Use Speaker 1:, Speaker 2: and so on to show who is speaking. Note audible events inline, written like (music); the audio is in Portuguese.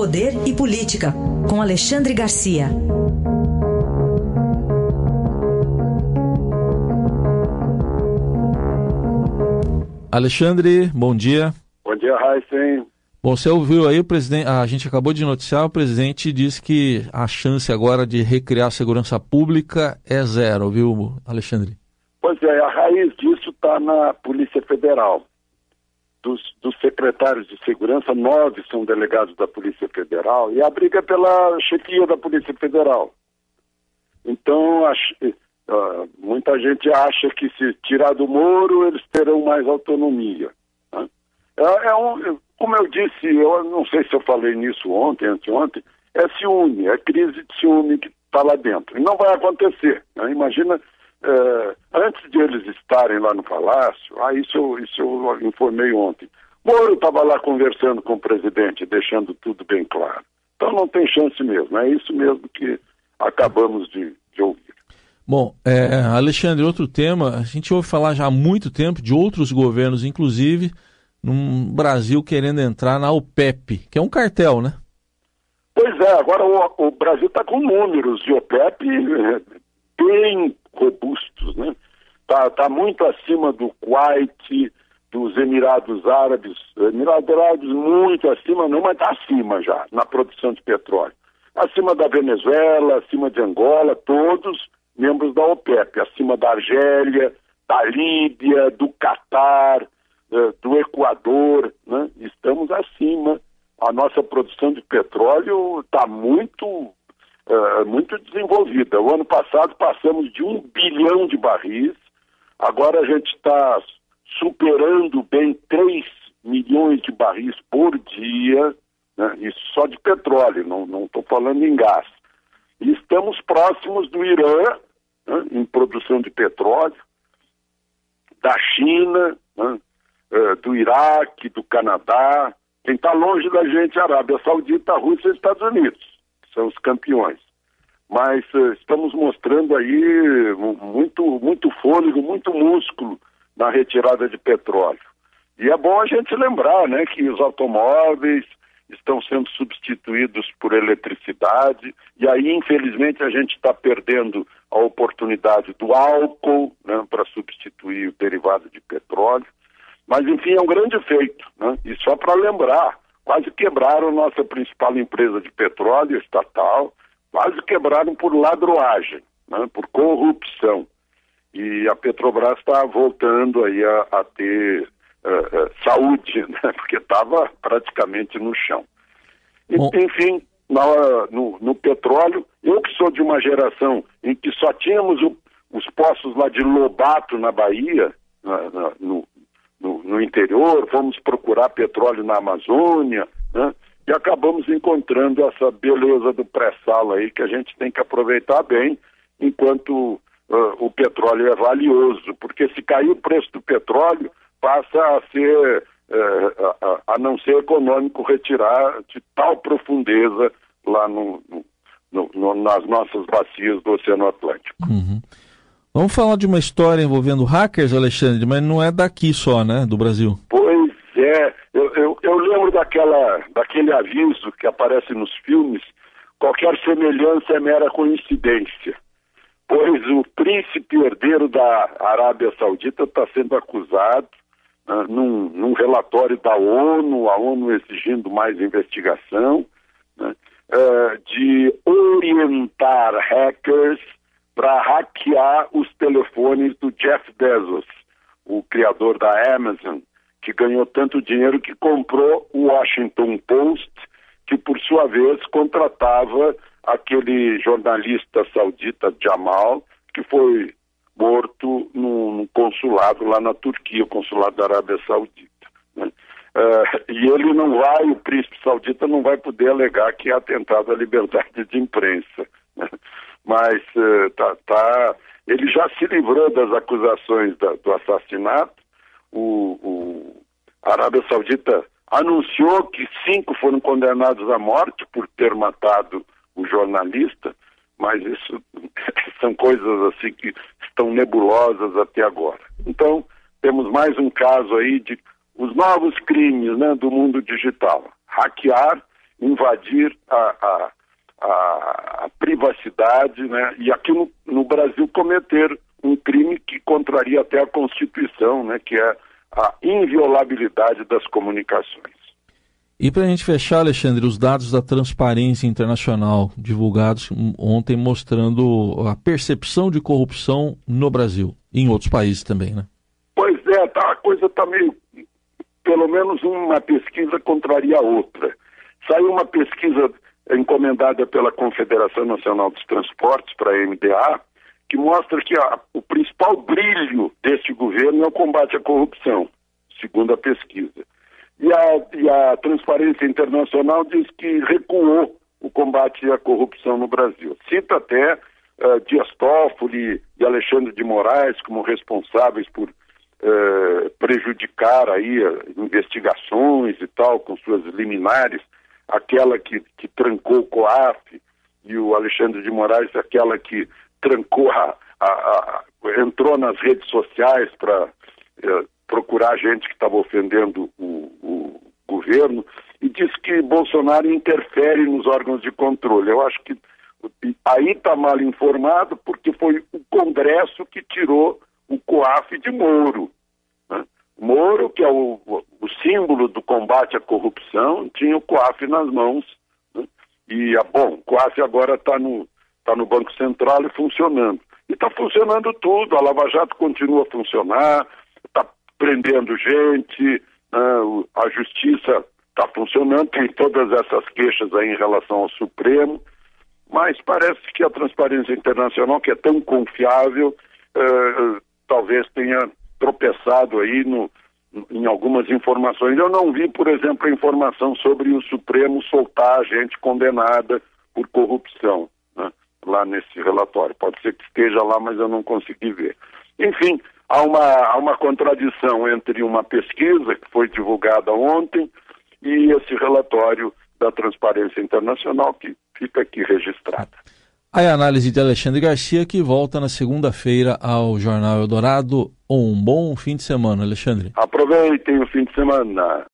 Speaker 1: Poder e Política, com Alexandre Garcia.
Speaker 2: Alexandre, bom dia.
Speaker 3: Bom dia, Raíssen.
Speaker 2: Bom, você ouviu aí o presidente, a gente acabou de noticiar, o presidente disse que a chance agora de recriar a segurança pública é zero, viu, Alexandre?
Speaker 3: Pois é, a raiz disso está na Polícia Federal. Dos, dos, secretários de segurança, nove são delegados da Polícia Federal e a briga é pela chefia da Polícia Federal. Então, uh, muita gente acha que se tirar do Moro, eles terão mais autonomia. Né? É, é um, como eu disse, eu não sei se eu falei nisso ontem, anteontem, é ciúme, é crise de ciúme que está lá dentro. E não vai acontecer. Né? Imagina, é, antes de eles estarem lá no palácio, ah, isso, eu, isso eu informei ontem. Moro estava lá conversando com o presidente, deixando tudo bem claro. Então não tem chance mesmo, é isso mesmo que acabamos de, de ouvir.
Speaker 2: Bom, é, Alexandre, outro tema, a gente ouve falar já há muito tempo de outros governos, inclusive, num Brasil querendo entrar na OPEP, que é um cartel, né?
Speaker 3: Pois é, agora o, o Brasil está com números de OPEP eh, bem robustos, né? Está tá muito acima do Kuwait, dos Emirados Árabes, Emirados Árabes muito acima, não, mas está acima já na produção de petróleo. Acima da Venezuela, acima de Angola, todos membros da OPEP, acima da Argélia, da Líbia, do Catar, eh, do Equador, né? estamos acima. A nossa produção de petróleo está muito, uh, muito desenvolvida. O ano passado passamos de um bilhão de barris, agora a gente está superando bem 3 milhões de barris por dia, né? isso só de petróleo, não estou falando em gás. E estamos próximos do Irã, né? em produção de petróleo, da China, né? Eh, do Iraque, do Canadá. Quem está longe da gente é a Arábia Saudita, a Rússia e os Estados Unidos, são os campeões. Mas uh, estamos mostrando aí muito, muito fôlego, muito músculo na retirada de petróleo. E é bom a gente lembrar né, que os automóveis estão sendo substituídos por eletricidade, e aí, infelizmente, a gente está perdendo a oportunidade do álcool né, para substituir o derivado de petróleo. Mas, enfim, é um grande feito. Né? E só para lembrar, quase quebraram nossa principal empresa de petróleo estatal, quase quebraram por ladroagem, né? por corrupção. E a Petrobras está voltando aí a, a ter uh, uh, saúde, (laughs) né? porque estava praticamente no chão. E, enfim, na, no, no, petróleo, eu que sou de uma geração em que só tínhamos o, os poços lá de Lobato, na Bahia, na, na, no, no, no interior, fomos procurar petróleo na Amazônia, né? E acabamos encontrando essa beleza do pré-sal aí que a gente tem que aproveitar bem enquanto uh, o petróleo é valioso, porque se cair o preço do petróleo, passa a ser, uh, a, a, não ser econômico retirar de tal profundeza lá no, no, no, nas nossas bacias do Oceano Atlântico.
Speaker 2: Uhum. Vamos falar de uma história envolvendo hackers, Alexandre, mas não é daqui só, né, do Brasil.
Speaker 3: Pois é, eu, eu, eu lembro daquela, daquele aviso que aparece nos filmes, qualquer semelhança é mera coincidência, pois o príncipe herdeiro da Arábia Saudita está sendo acusado uh, num, num, relatório da ONU, a ONU exigindo mais investigação, uh, de orientar hackers para hackear os telefones do Jeff Bezos, o criador da Amazon, que ganhou tanto dinheiro que comprou o Washington Post, que por sua vez contratava aquele jornalista saudita Jamal, que foi morto no, consulado lá na Turquia, o consulado da Arábia Saudita. Né? Uh, e ele não vai, o príncipe saudita não vai poder alegar que é atentado à liberdade de imprensa. Mas uh, tá, tá, ele já se livrou das acusações da, do assassinato. O, o, a Arábia Saudita anunciou que cinco foram condenados à morte por ter matado o jornalista, mas isso (laughs) são coisas assim que estão nebulosas até agora. Então, temos mais um caso aí de os novos crimes né, do mundo digital. Hackear invadir a, a, a, a privacidade, né? E aqui no, no, Brasil cometer um crime que contraria até a Constituição, né? Que é a inviolabilidade das comunicações.
Speaker 2: E para a gente fechar, Alexandre, os dados da Transparência Internacional divulgados ontem mostrando a percepção de corrupção no Brasil e em outros países também, né?
Speaker 3: Pois é, tá, a coisa está meio. Pelo menos uma pesquisa contraria a outra. Saiu uma pesquisa encomendada pela Confederação Nacional dos Transportes, para a MDA, que mostra que o principal brilho deste governo é o combate à corrupção, segundo a pesquisa. E a, e a Transparência Internacional diz que recuou o combate à corrupção no Brasil. Cita até uh, Dias Toffoli e Alexandre de Moraes como responsáveis por uh, prejudicar aí uh, investigações e tal, com suas liminares, aquela que, que trancou o COAF e o Alexandre de Moraes, aquela que trancou a, a, a entrou nas redes sociais para procurar gente que estava ofendendo o, o, governo e diz que Bolsonaro interfere nos órgãos de controle. Eu acho que aí está mal informado porque foi o Congresso que tirou o COAF de Moro. Moro, que é o, o, símbolo do combate à corrupção, tinha o COAF nas mãos. Né? E, ah, bom, o COAF agora está no, tá no Banco Central e funcionando. E está funcionando tudo, a Lava Jato continua a funcionar, está prendendo gente, né, a justiça está funcionando, tem todas essas queixas aí em relação ao Supremo, mas parece que a transparência internacional, que é tão confiável, eh, talvez tenha tropeçado aí no, em algumas informações. Eu não vi, por exemplo, a informação sobre o Supremo soltar gente condenada por corrupção né, lá nesse relatório. Pode ser que esteja lá, mas eu não consegui ver. Enfim, há uma, há uma contradição entre uma pesquisa que foi divulgada ontem e esse relatório da Transparência Internacional que fica aqui registrada.
Speaker 2: A análise de Alexandre Garcia que volta na segunda-feira ao Jornal Eldorado. Um bom fim de semana, Alexandre.
Speaker 3: Aproveitem o fim de semana.